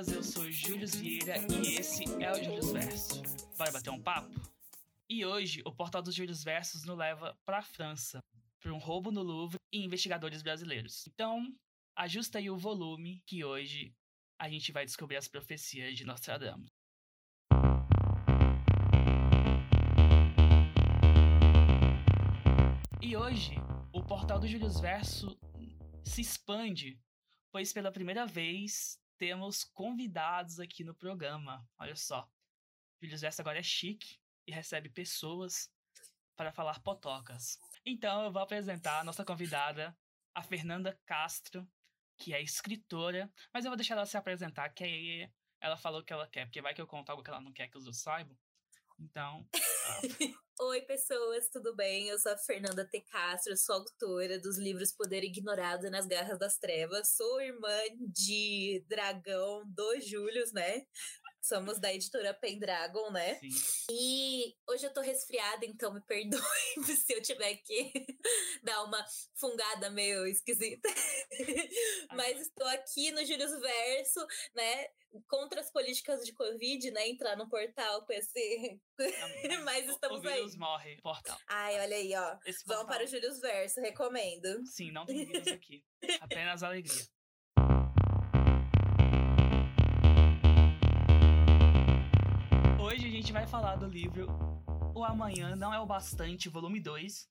pessoas, eu sou Júlio Vieira e esse é o Júlio Verso. Bora bater um papo? E hoje, o portal dos Júlio Versos nos leva para a França, para um roubo no Louvre e investigadores brasileiros. Então, ajusta aí o volume que hoje a gente vai descobrir as profecias de Nostradamus. E hoje, o portal do Júlio Verso se expande, pois pela primeira vez temos convidados aqui no programa. Olha só. Júlio Verso agora é chique e recebe pessoas para falar potocas. Então eu vou apresentar a nossa convidada, a Fernanda Castro, que é escritora, mas eu vou deixar ela se apresentar, que aí ela falou o que ela quer, porque vai que eu conto algo que ela não quer que os outros saibam. Então. Oi, pessoas, tudo bem? Eu sou a Fernanda T. Castro, sou autora dos livros Poder Ignorado nas Garras das Trevas, sou irmã de Dragão do Július, né? Somos da editora Pendragon, né? Sim. E hoje eu tô resfriada, então me perdoe se eu tiver que dar uma fungada meio esquisita. Mas estou aqui no Július Verso, né? Contra as políticas de Covid, né? Entrar no portal com esse. Mas estamos o vírus aí. morre, portal. Ai, olha aí, ó. Esse Vão portal- para o Július Verso, recomendo. Sim, não tem vírus aqui. Apenas alegria. Gente vai falar do livro O Amanhã Não É o Bastante, volume 2,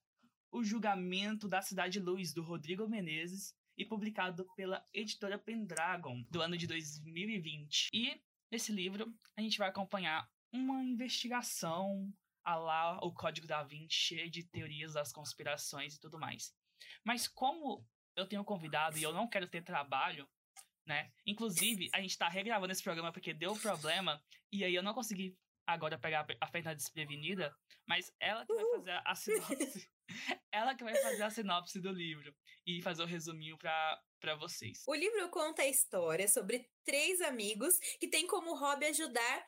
O Julgamento da Cidade Luz, do Rodrigo Menezes, e publicado pela editora Pendragon, do ano de 2020. E nesse livro a gente vai acompanhar uma investigação a lá o Código da Vinci, cheio de teorias das conspirações e tudo mais. Mas como eu tenho convidado e eu não quero ter trabalho, né? Inclusive, a gente tá regravando esse programa porque deu problema e aí eu não consegui agora pegar a Fernanda desprevenida, mas ela que vai fazer a sinopse. ela que vai fazer a sinopse do livro e fazer o resuminho pra, pra vocês. O livro conta a história sobre três amigos que têm como hobby ajudar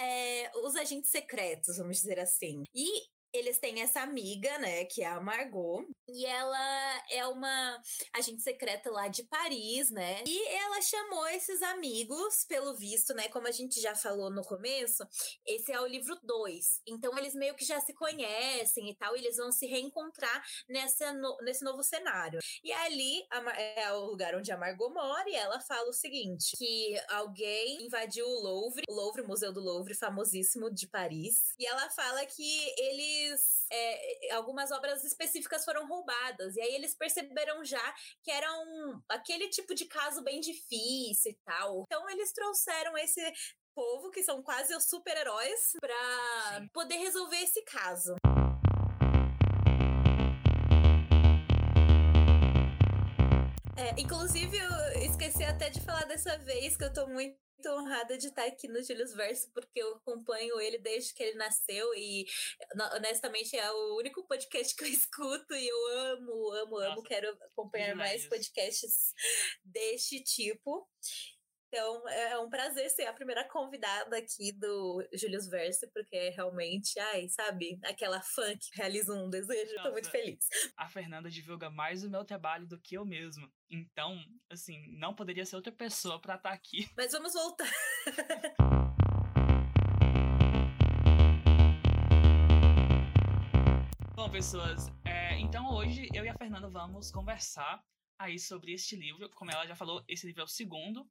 é, os agentes secretos, vamos dizer assim. E eles têm essa amiga, né, que é a Margot, e ela é uma agente secreta lá de Paris, né? E ela chamou esses amigos, pelo visto, né, como a gente já falou no começo, esse é o livro 2. Então eles meio que já se conhecem e tal, e eles vão se reencontrar nessa no- nesse novo cenário. E ali a é o lugar onde a Margot mora e ela fala o seguinte: que alguém invadiu o Louvre, o Louvre, o Museu do Louvre, famosíssimo de Paris. E ela fala que eles. é, algumas obras específicas foram roubadas. E aí eles perceberam já que era um, aquele tipo de caso bem difícil e tal. Então eles trouxeram esse povo, que são quase os super-heróis, Sim. poder resolver esse caso. É, inclusive, eu esqueci até de falar dessa vez que eu tô muito honrada de estar aqui no Julius Verso, porque eu acompanho ele desde que ele nasceu e, honestamente, é o único podcast que eu escuto e eu amo, amo, amo. Nossa, Quero acompanhar mais demais. podcasts deste tipo. Então, é um prazer ser a primeira convidada aqui do Julius Verso, porque é realmente, ai, sabe, aquela fã que realiza um desejo. Tô muito Nossa. feliz. A Fernanda divulga mais o meu trabalho do que eu mesma. Então, assim, não poderia ser outra pessoa pra estar aqui. Mas vamos voltar. Bom, pessoas, é, então hoje eu e a Fernanda vamos conversar aí sobre este livro. Como ela já falou, esse livro é o segundo.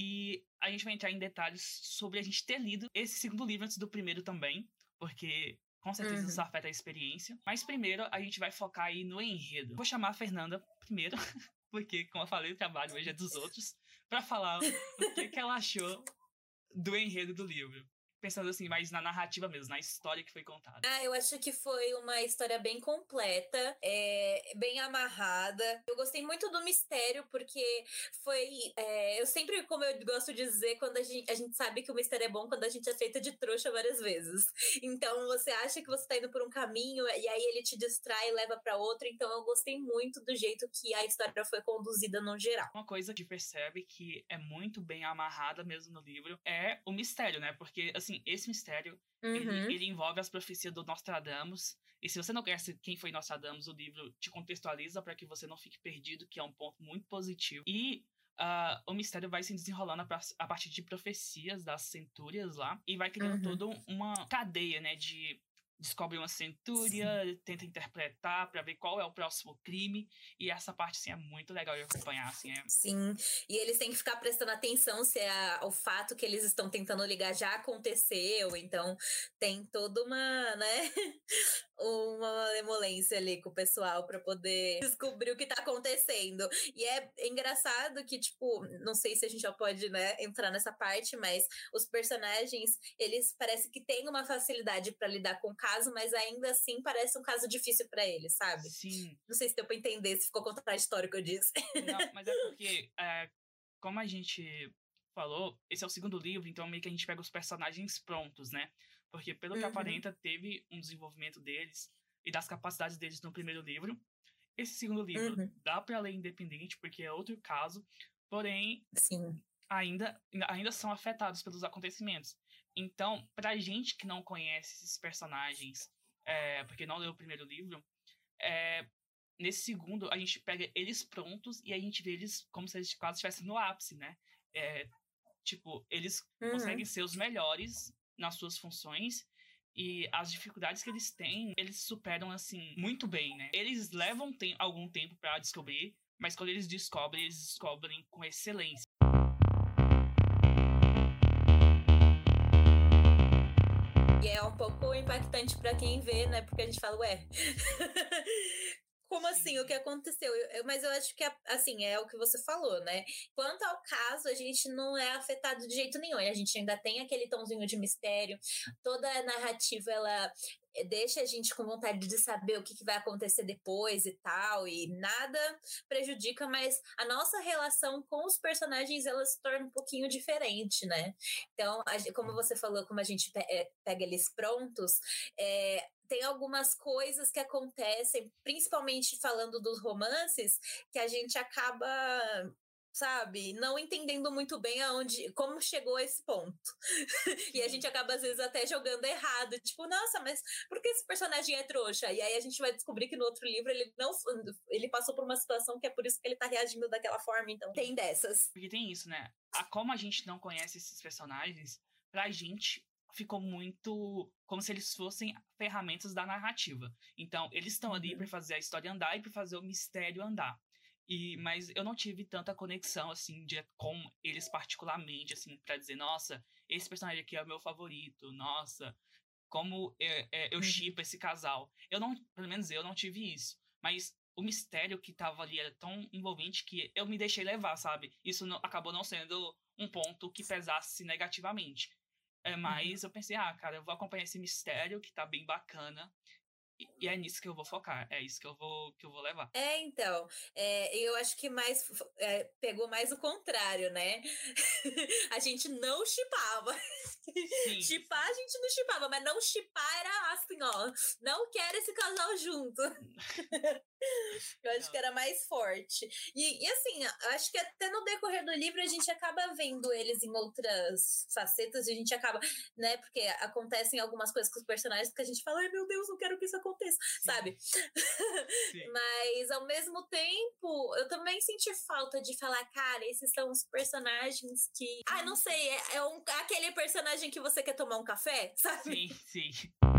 E a gente vai entrar em detalhes sobre a gente ter lido esse segundo livro antes do primeiro também, porque com certeza Uhum. isso afeta a experiência. Mas primeiro a gente vai focar aí no enredo. Vou chamar a Fernanda primeiro, porque, como eu falei, o trabalho hoje é dos outros, pra falar o que, que ela achou do enredo do livro. Pensando assim, mais na narrativa mesmo, na história que foi contada. Ah, eu acho que foi uma história bem completa, é, bem amarrada. Eu gostei muito do mistério, porque foi. é, eu sempre, como eu gosto de dizer, quando a gente, a gente sabe que o mistério é bom quando a gente é feita de trouxa várias vezes. Então você acha que você tá indo por um caminho e aí ele te distrai e leva para outro. Então eu gostei muito do jeito que a história foi conduzida no geral. Uma coisa que percebe que é muito bem amarrada mesmo no livro é o mistério, né? Porque, assim, esse mistério, ele, Uhum. ele envolve as profecias do Nostradamus. E se você não conhece quem foi Nostradamus, o livro te contextualiza para que você não fique perdido, que é um ponto muito positivo. E uh, o mistério vai se desenrolando a, partir de profecias das centúrias lá e vai criando uhum. toda uma cadeia, né, de descobre uma centúria, Sim. tenta interpretar para ver qual é o próximo crime. E essa parte, assim, é muito legal de acompanhar, assim. É... Sim, e eles têm que ficar prestando atenção se é o fato que eles estão tentando ligar já aconteceu. Então, tem toda uma, né, uma emolência ali com o pessoal para poder descobrir o que tá acontecendo. E é engraçado que, tipo, não sei se a gente já pode, né, entrar nessa parte, mas os personagens, eles parece que têm uma facilidade para lidar com caso, mas ainda assim parece um caso difícil para eles, sabe? Sim. Não sei se deu pra entender, se ficou contraditório o que eu disse. Não, mas é porque, é, como a gente falou, esse é o segundo livro, então meio que a gente pega os personagens prontos, né? Porque, pelo uhum. que aparenta, teve um desenvolvimento deles e das capacidades deles no primeiro livro. Esse segundo livro uhum. dá para ler independente, porque é outro caso, porém, Sim. Ainda, ainda são afetados pelos acontecimentos. Então, pra gente que não conhece esses personagens, é, porque não leu o primeiro livro, é, nesse segundo a gente pega eles prontos e a gente vê eles como se eles quase estivessem no ápice, né? É, tipo, eles uhum. conseguem ser os melhores nas suas funções e as dificuldades que eles têm, eles superam assim muito bem, né? Eles levam te algum tempo para descobrir, mas quando eles descobrem, eles descobrem com excelência. Pouco impactante para quem vê, né? Porque a gente fala, ué, Como assim? O que aconteceu? Eu, mas eu acho que, assim, é o que você falou, né? Quanto ao caso, a gente não é afetado de jeito nenhum. A gente ainda tem aquele tomzinho de mistério. Toda a narrativa, ela deixa a gente com vontade de saber o que, que vai acontecer depois e tal. E nada prejudica, mas a nossa relação com os personagens, ela se torna um pouquinho diferente, né? Então, a, como você falou, como a gente eh, pega eles prontos, é, tem algumas coisas que acontecem, principalmente falando dos romances, que a gente acaba sabe, não entendendo muito bem aonde, como chegou a esse ponto. e a gente acaba às vezes até jogando errado, tipo, nossa, mas por que esse personagem é trouxa? E aí a gente vai descobrir que no outro livro ele não ele passou por uma situação que é por isso que ele tá reagindo daquela forma, então tem dessas. Porque tem isso, né? A como a gente não conhece esses personagens, pra gente ficou muito como se eles fossem ferramentas da narrativa. Então, eles estão ali uhum. para fazer a história andar e para fazer o mistério andar. E mas eu não tive tanta conexão assim de com eles particularmente assim para dizer, nossa, esse personagem aqui é o meu favorito. Nossa, como é, é, eu chipo uhum. esse casal. Eu não, pelo menos eu não tive isso. Mas o mistério que tava ali era tão envolvente que eu me deixei levar, sabe? Isso não, acabou não sendo um ponto que pesasse negativamente. É, uhum. mas eu pensei, ah, cara, eu vou acompanhar esse mistério que tá bem bacana. E, é nisso que eu vou focar, é isso que eu vou, que eu vou levar. É, então, é, eu acho que mais é, pegou mais o contrário, né? a gente não chipava. Chipar a gente não chipava, mas não chipar era assim, ó. Não quero esse casal junto. eu acho que era mais forte. E, e assim, acho que até no decorrer do livro a gente acaba vendo eles em outras facetas e a gente acaba, né? Porque acontecem algumas coisas com os personagens que a gente fala, ai meu Deus, não quero que isso aconteça, Sim. sabe? Sim. Mas ao mesmo tempo, eu também senti falta de falar, cara, esses são os personagens que. Ah, não sei, é, é um, aquele personagem que você quer tomar um café, sabe? Sim, sim.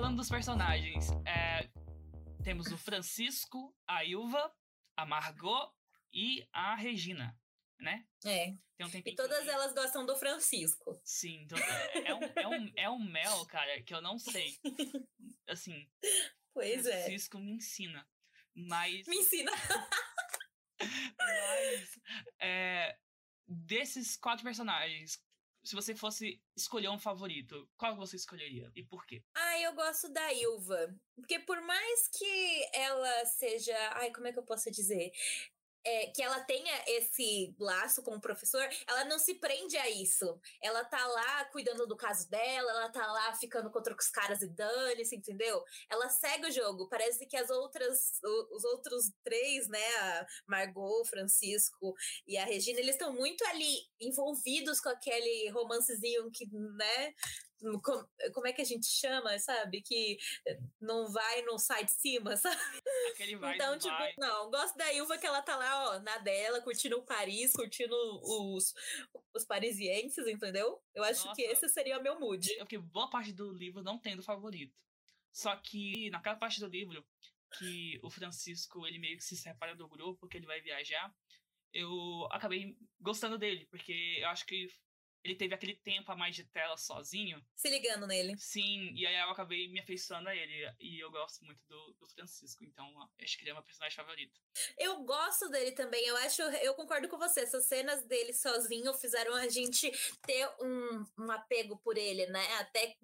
Falando dos personagens, é, temos o Francisco, a Ilva, a Margot e a Regina, né? É. Um e todas elas gostam do Francisco. Sim, então é, é, um, é, um, é um mel, cara, que eu não sei. Assim. Pois Francisco é. Francisco me ensina. Mas. Me ensina! mas. É, desses quatro personagens, se você fosse escolher um favorito, qual você escolheria e por quê? Ah, eu gosto da Ilva. Porque por mais que ela seja. Ai, como é que eu posso dizer? É, que ela tenha esse laço com o professor, ela não se prende a isso. Ela tá lá cuidando do caso dela, ela tá lá ficando contra os caras e dane-se, entendeu? Ela segue o jogo. Parece que as outras, os outros três, né, a Margot, Francisco e a Regina, eles estão muito ali envolvidos com aquele romancezinho que, né, como, como é que a gente chama, sabe? Que não vai, não sai de cima, sabe? Aquele vai, então, não tipo, vai. não, gosto da Ilva que ela tá lá, ó, na dela, curtindo o Paris, curtindo os, os parisienses, entendeu? Eu acho que Nossa. esse seria o meu mood. Eu fiquei boa parte do livro não tendo favorito. Só que naquela parte do livro que o Francisco ele meio que se separa do grupo, que ele vai viajar, eu acabei gostando dele, porque eu acho que ele teve aquele tempo a mais de tela sozinho. Se ligando nele. Sim, e aí eu acabei me afeiçoando a ele. E eu gosto muito do, do Francisco, então acho que ele é meu personagem favorito. Eu gosto dele também, eu acho, eu concordo com você. Essas cenas dele sozinho fizeram a gente ter um, um apego por ele, né? Até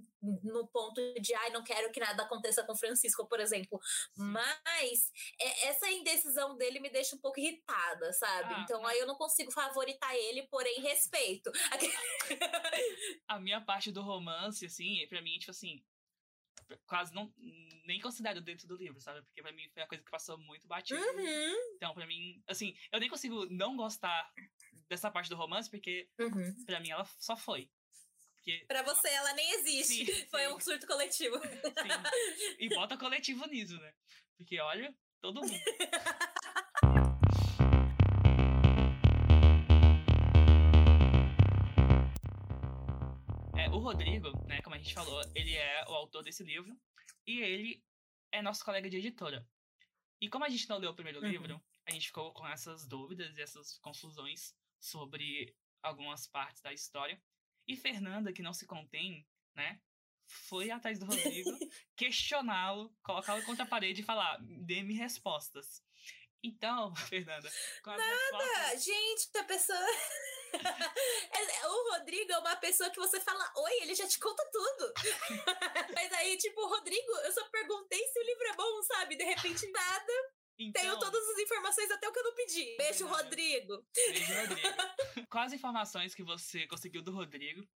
no ponto de, ai, não quero que nada aconteça com o Francisco, por exemplo. Mas é, essa indecisão dele me deixa um pouco irritada, sabe? Ah, então mas- aí eu não consigo favoritar ele, porém respeito. A minha parte do romance, assim, pra mim, tipo assim, quase não nem considero dentro do livro, sabe? Porque pra mim foi uma coisa que passou muito batida. Uhum, Então, pra mim, assim, eu nem consigo não gostar dessa parte do romance, porque uhum. pra mim ela só foi. Porque, Pra você, ela nem existe. Sim, Foi sim. um surto coletivo. sim. E bota coletivo nisso, né? Porque, olha, todo mundo. Rodrigo, né, como a gente falou, ele é o autor desse livro e ele é nosso colega de editora. E como a gente não leu o primeiro Uhum. livro, a gente ficou com essas dúvidas e essas confusões sobre algumas partes da história. E Fernanda, que não se contém, né, foi atrás do Rodrigo, questioná-lo, colocá-lo contra a parede e falar: dê-me respostas. Então, Fernanda, as respostas. Gente, a pessoa. É, o Rodrigo é uma pessoa que você fala oi, ele já te conta tudo. Mas aí, tipo, Rodrigo, eu só perguntei se o livro é bom, sabe? De repente, nada. Então, Tenho todas as informações, até o que eu não pedi. Beijo, Fernanda. Rodrigo. Beijo, Rodrigo. Quais informações que você conseguiu do Rodrigo?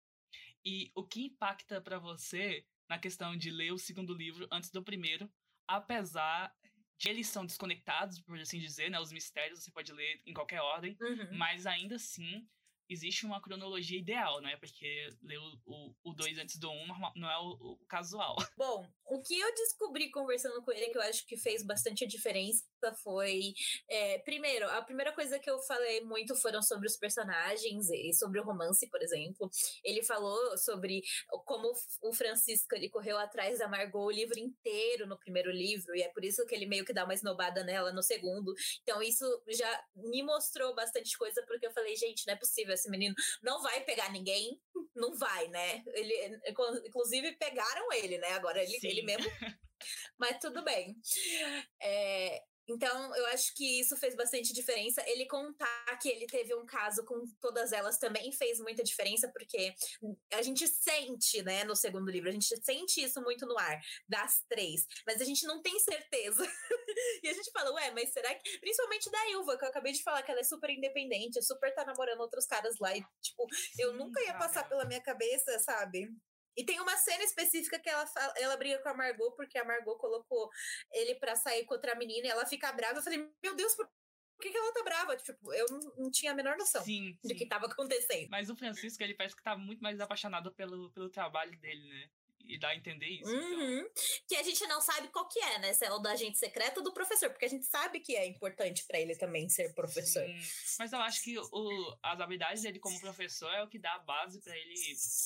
E o que impacta pra você na questão de ler o segundo livro antes do primeiro, apesar de eles são desconectados, por assim dizer, né? Os mistérios você pode ler em qualquer ordem, Uhum. mas ainda assim existe uma cronologia ideal, né? Porque ler o 2 antes do 1 um não é o, o casual. Bom, o que eu descobri conversando com ele, que eu acho que fez bastante diferença, foi. é, primeiro, a primeira coisa que eu falei muito foram sobre os personagens e sobre o romance, por exemplo. Ele falou sobre como o Francisco ele correu atrás da Margot o livro inteiro no primeiro livro, e é por isso que ele meio que dá uma esnobada nela no segundo. Então, isso já me mostrou bastante coisa, porque eu falei, gente, não é possível, esse menino não vai pegar ninguém, não vai, né? Ele, inclusive, pegaram ele, né? Agora ele, Sim. ele mesmo. Mas tudo bem. É, então, eu acho que isso fez bastante diferença. Ele contar que ele teve um caso com todas elas também fez muita diferença, porque a gente sente, né, no segundo livro, a gente sente isso muito no ar, das três, mas a gente não tem certeza. e a gente fala, ué, mas será que. Principalmente da Ilva, que eu acabei de falar que ela é super independente, super tá namorando outros caras lá, e, tipo, eu Sim, nunca ia passar cara. pela minha cabeça, sabe? E tem uma cena específica que ela, fala, ela briga com a Margot, porque a Margot colocou ele pra sair com outra menina e ela fica brava. Eu falei, meu Deus, por que, que ela tá brava? Tipo, eu não, não tinha a menor noção Sim, do sim. que tava acontecendo. Mas o Francisco, ele parece que tá muito mais apaixonado pelo, pelo trabalho dele, né? E dá a entender isso. então. Uhum. Que a gente não sabe qual que é, né? Se é o da agente secreto ou do professor, porque a gente sabe que é importante pra ele também ser professor. Sim. Mas eu acho que o, as habilidades dele como professor é o que dá a base pra ele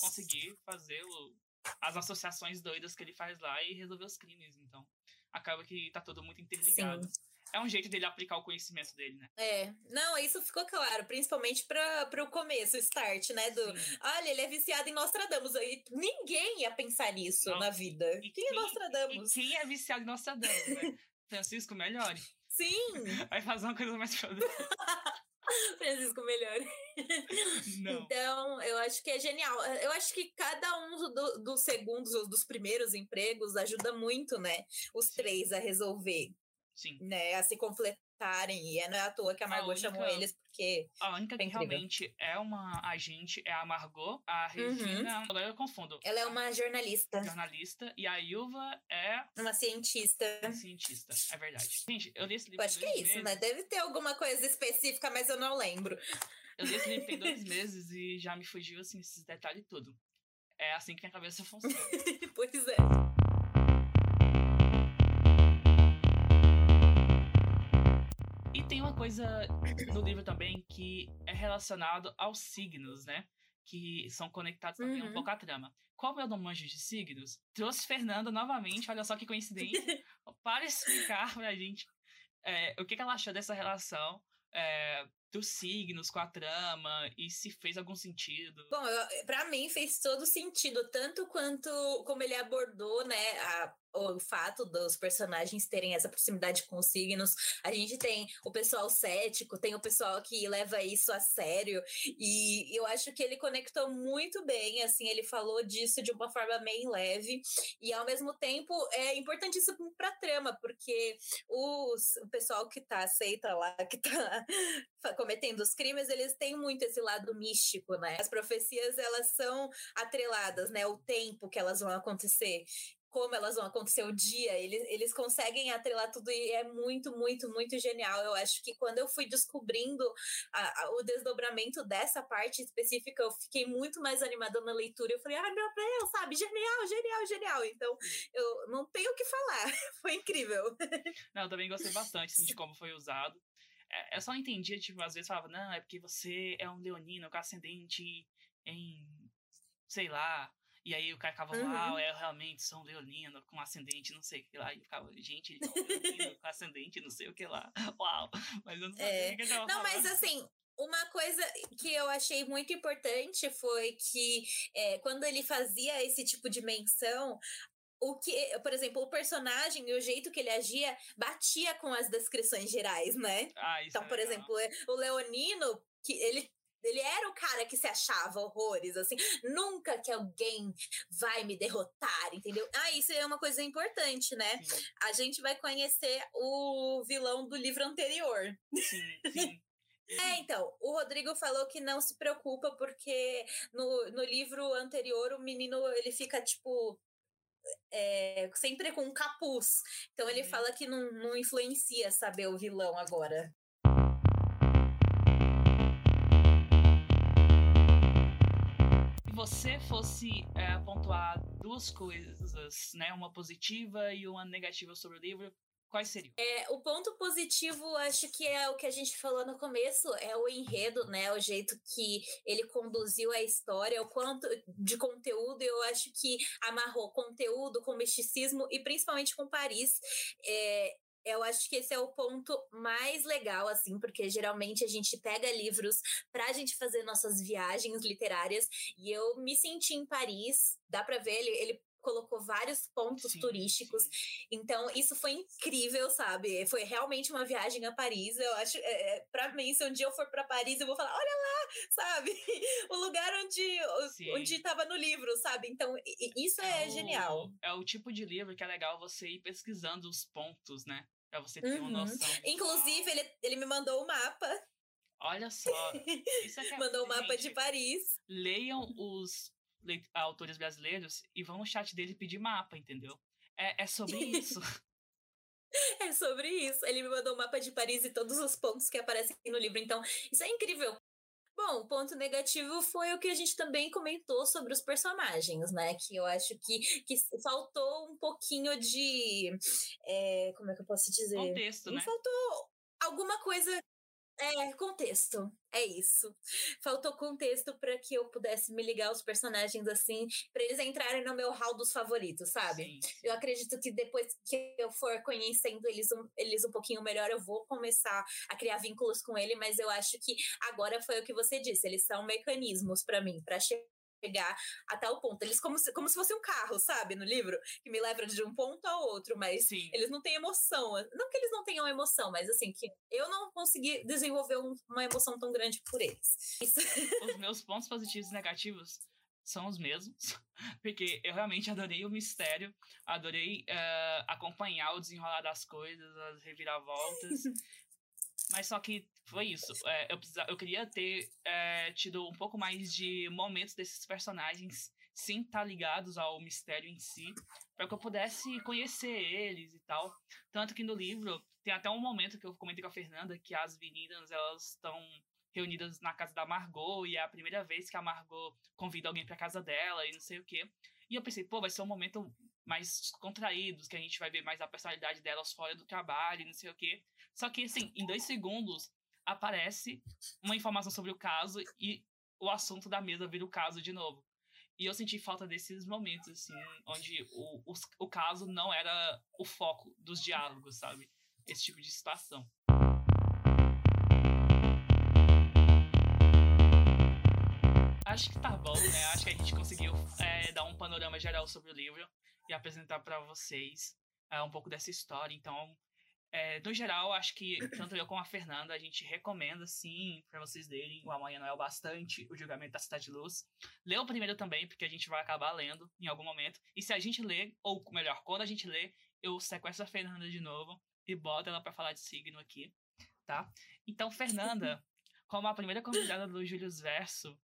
conseguir fazer o- as associações doidas que ele faz lá e resolver os crimes. Então, acaba que tá tudo muito interligado. É um jeito dele aplicar o conhecimento dele, né? É, não, isso ficou claro, principalmente para o começo, o start, né? Do, Sim. olha, ele é viciado em Nostradamus. Aí ninguém ia pensar nisso Não. na vida. E Quem é quem- Nostradamus? E quem é viciado em Nostradamus, né? Francisco, melhore. Sim, Vai fazer uma coisa mais produtiva. Francisco melhor. Não. Então, eu acho que é genial. Eu acho que cada um do- dos segundos, ou dos primeiros empregos, ajuda muito, né? Os três a resolver, Sim. né? A se completarem. E é, não é à toa que a A Margot única- chamou eles, porque. A única que É realmente é uma agente é a Margot. A Uhum. Regina, agora eu confundo. Ela é uma jornalista, jornalista. E a Ilva é uma cientista. cientista. É verdade. Gente, eu li esse livro Eu acho que é isso, meses. né? Deve ter alguma coisa específica, mas eu não lembro. Eu li esse livro tem dois meses e já me fugiu, assim, esses detalhes tudo. É assim que minha cabeça funciona. pois é. Tem uma coisa no livro também que é relacionado aos signos, né? Que são conectados também Uhum. um pouco à trama. Como eu não manjo de signos, trouxe Fernanda novamente, olha só que coincidência, para explicar pra gente é, o que, que ela achou dessa relação é, dos signos com a trama e se fez algum sentido. Bom, pra mim fez todo sentido, tanto quanto como ele abordou, né, a- o fato dos personagens terem essa proximidade com os signos. A gente tem o pessoal cético, tem o pessoal que leva isso a sério, e eu acho que ele conectou muito bem, assim, ele falou disso de uma forma bem leve, e ao mesmo tempo é importantíssimo pra trama, porque os, o pessoal que tá aceita lá, que tá cometendo os crimes, eles têm muito esse lado místico, né? As profecias, elas são atreladas, né? O tempo que elas vão acontecer, como elas vão acontecer o dia, eles, eles conseguem atrelar tudo e é muito, muito, muito genial. Eu acho que quando eu fui descobrindo a- a- o desdobramento dessa parte específica, eu fiquei muito mais animada na leitura. Eu falei, ai meu Deus, sabe? Genial, genial, genial. Então, eu não tenho o que falar. Foi incrível. Não, eu também gostei bastante assim, de como foi usado. É, eu só entendia, tipo, às vezes falava, não, é porque você é um leonino com ascendente em, sei lá. E aí o cara ficava, Uhum. uau, eu realmente sou um leonino com ascendente, não sei o que lá. E ficava, gente, é leonino com ascendente, não sei o que lá. Uau. Mas eu não sabia É. o que ele tava Não, mas falando. assim, uma coisa que eu achei muito importante foi que é, quando ele fazia esse tipo de menção, o que, por exemplo, o personagem e o jeito que ele agia batia com as descrições gerais, né? Ah, isso Então, é por legal. exemplo, o Leonino, que ele ele era o cara que se achava horrores, assim, nunca que alguém vai me derrotar, entendeu? Ah, isso é uma coisa importante, né? Sim, A gente vai conhecer o vilão do livro anterior. sim, sim. É, então, o Rodrigo falou que não se preocupa porque no, no livro anterior o menino ele fica tipo é, sempre com um capuz. Então ele Uhum. fala que não, não influencia saber o vilão agora. Você fosse é, pontuar duas coisas, né? Uma positiva e uma negativa sobre o livro, quais seriam? É, o ponto positivo, acho que é o que a gente falou no começo, é o enredo, né? O jeito que ele conduziu a história, o quanto de conteúdo, eu acho que amarrou conteúdo com misticismo e principalmente com Paris. É, eu acho que esse é o ponto mais legal, assim, porque geralmente a gente pega livros pra gente fazer nossas viagens literárias e eu me senti em Paris, dá pra ver, ele, ele colocou vários pontos Sim, turísticos. sim. Então, isso foi incrível, sabe? Foi realmente uma viagem a Paris. Eu acho, é, é, pra mim, se um dia eu for pra Paris, eu vou falar, olha lá, sabe? O lugar onde, Sim. onde tava no livro, sabe? Então, isso é, o- genial. É o tipo de livro que é legal você ir pesquisando os pontos, né? Pra você ter uma Uhum. noção. visual. Inclusive, ele, ele me mandou o mapa, Olha só. Isso é mandou o mapa gente, de Paris. Leiam os autores brasileiros e vão no chat dele pedir mapa, entendeu? É, é sobre isso. É sobre isso. Ele me mandou o mapa de Paris e todos os pontos que aparecem no livro. Então, isso é incrível. Bom, o ponto negativo foi o que a gente também comentou sobre os personagens, né? Que eu acho que, que faltou um pouquinho de. é, como é que eu posso dizer? Contexto, né? Faltou alguma coisa. É, contexto. É isso. Faltou contexto para que eu pudesse me ligar aos personagens assim, para eles entrarem no meu hall dos favoritos, sabe? Sim, sim. Eu acredito que depois que eu for conhecendo eles um, eles um pouquinho melhor, eu vou começar a criar vínculos com ele, mas eu acho que agora foi o que você disse, eles são mecanismos para mim, para chegar a tal ponto. Eles como se, como se fosse um carro, sabe, no livro, que me leva de um ponto ao outro, mas Sim. eles não têm emoção. Não que eles não tenham emoção, mas assim, que eu não consegui desenvolver um- uma emoção tão grande por eles. Isso. Os meus pontos positivos e negativos são os mesmos, porque eu realmente adorei o mistério, adorei eh, acompanhar o desenrolar das coisas, as reviravoltas. Mas só que foi isso. eh, eu, precisa, eu queria ter eh, tido um pouco mais de momentos desses personagens sem estar ligados ao mistério em si, para que eu pudesse conhecer eles e tal. Tanto que no livro tem até um momento que eu comentei com a Fernanda que as meninas elas estão reunidas na casa da Margot, e é a primeira vez que a Margot convida alguém pra casa dela e não sei o quê. E eu pensei, pô, vai ser um momento mais contraído, que a gente vai ver mais a personalidade delas fora do trabalho e não sei o quê. Só que, assim, em dois segundos aparece uma informação sobre o caso e o assunto da mesa vira o caso de novo. E eu senti falta desses momentos, assim, onde o, o, o caso não era o foco dos diálogos, sabe? Esse tipo de situação. Acho que tá bom, né? Acho que a gente conseguiu é, dar um panorama geral sobre o livro e apresentar para vocês é, um pouco dessa história. Então, é, no geral, acho que tanto eu como a Fernanda, a gente recomenda, sim, para vocês lerem O Amanhã Não É o Bastante, O Julgamento da Cidade de Luz. Lê o primeiro também, porque a gente vai acabar lendo em algum momento. E se a gente ler, ou melhor, quando a gente lê, eu sequestro a Fernanda de novo e boto ela para falar de signo aqui, tá? Então, Fernanda, como a primeira convidada do Július Verso,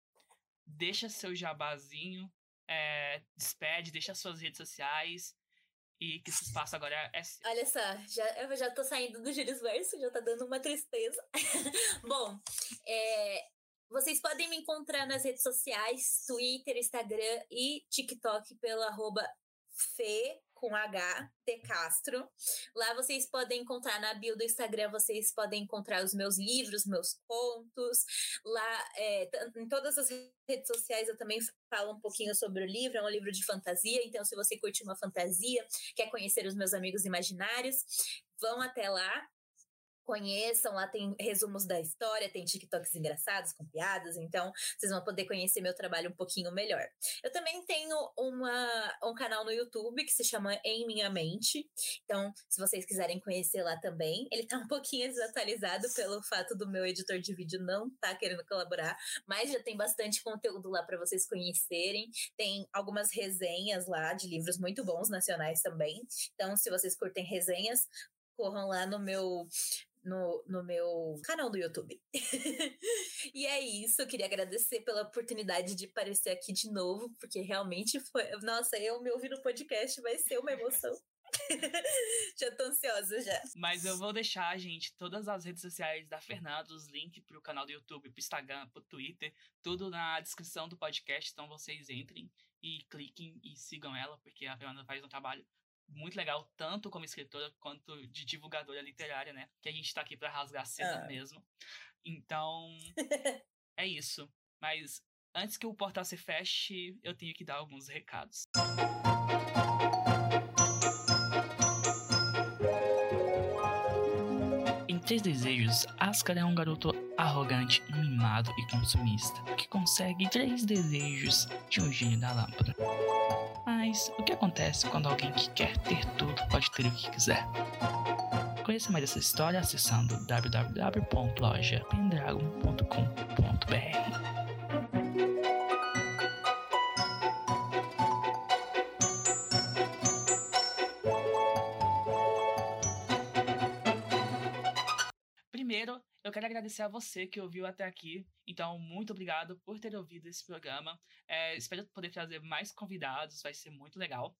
deixa seu jabazinho, é, despede, deixa suas redes sociais e que esse espaço agora é seu. Olha só, já, eu já tô saindo do Július Verso, já tá dando uma tristeza. Bom, é, vocês podem me encontrar nas redes sociais, Twitter, Instagram e TikTok pelo arroba Fê com H, T Castro. Lá vocês podem encontrar na bio do Instagram, vocês podem encontrar os meus livros, meus contos. Lá, é, em todas as redes sociais eu também falo um pouquinho sobre o livro, é um livro de fantasia, então se você curte uma fantasia, quer conhecer os meus amigos imaginários, vão até lá, conheçam, lá tem resumos da história, tem TikToks engraçados com piadas, então vocês vão poder conhecer meu trabalho um pouquinho melhor. Eu também tenho uma, um canal no YouTube que se chama Em Minha Mente, então se vocês quiserem conhecer lá também, ele tá um pouquinho desatualizado pelo fato do meu editor de vídeo não tá querendo colaborar, mas já tem bastante conteúdo lá para vocês conhecerem, tem algumas resenhas lá de livros muito bons nacionais também, então se vocês curtem resenhas, corram lá no meu no, no meu canal do YouTube. e é isso, eu queria agradecer pela oportunidade de aparecer aqui de novo, porque realmente foi. Nossa, eu me ouvir no podcast vai ser uma emoção. já tô ansiosa já. Mas eu vou deixar, gente, todas as redes sociais da Fernanda, os links pro canal do YouTube, pro Instagram, pro Twitter, tudo na descrição do podcast. Então vocês entrem e cliquem e sigam ela, porque a Fernanda faz um trabalho muito legal, tanto como escritora quanto de divulgadora literária, né? Que a gente tá aqui para rasgar cedo ah. mesmo. Então, é isso. Mas antes que o portal se feche, eu tenho que dar alguns recados. Em Três Desejos, Ascar é um garoto arrogante, mimado e consumista, que consegue três desejos de um gênio da lâmpada. Mas o que acontece quando alguém que quer ter tudo pode ter o que quiser? Conheça mais essa história acessando www.lojapendragon.com.br. agradecer a você que ouviu até aqui. Então, muito obrigado por ter ouvido esse programa. É, espero poder trazer mais convidados, vai ser muito legal.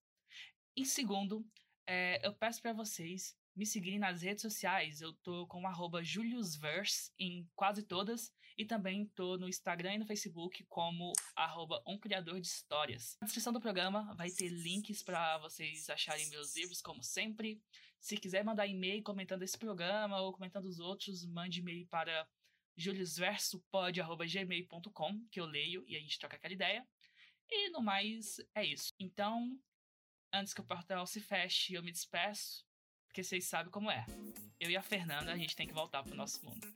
Em segundo, é, eu peço para vocês me seguirem nas redes sociais. Eu tô com JuliusVerse em quase todas. E também tô no Instagram e no Facebook como arroba um criador de histórias. Na descrição do programa vai ter links para vocês acharem meus livros, como sempre. Se quiser mandar e-mail comentando esse programa ou comentando os outros, mande e-mail para juliusversopod.gmail.com, que eu leio e a gente troca aquela ideia. E no mais, é isso. Então, antes que o portal se feche, eu me despeço, porque vocês sabem como é. Eu e a Fernanda, a gente tem que voltar pro nosso mundo.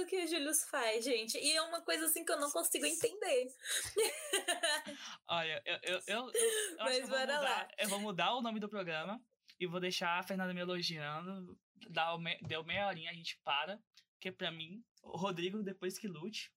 Tudo que o Julius faz, gente. E é uma coisa assim que eu não consigo entender. Olha, eu, eu, eu, eu, Mas que eu vou, mudar, lá. eu vou mudar o nome do programa e vou deixar a Fernanda me elogiando. Dá, deu meia horinha, a gente para. Porque pra mim, o Rodrigo, depois que lute.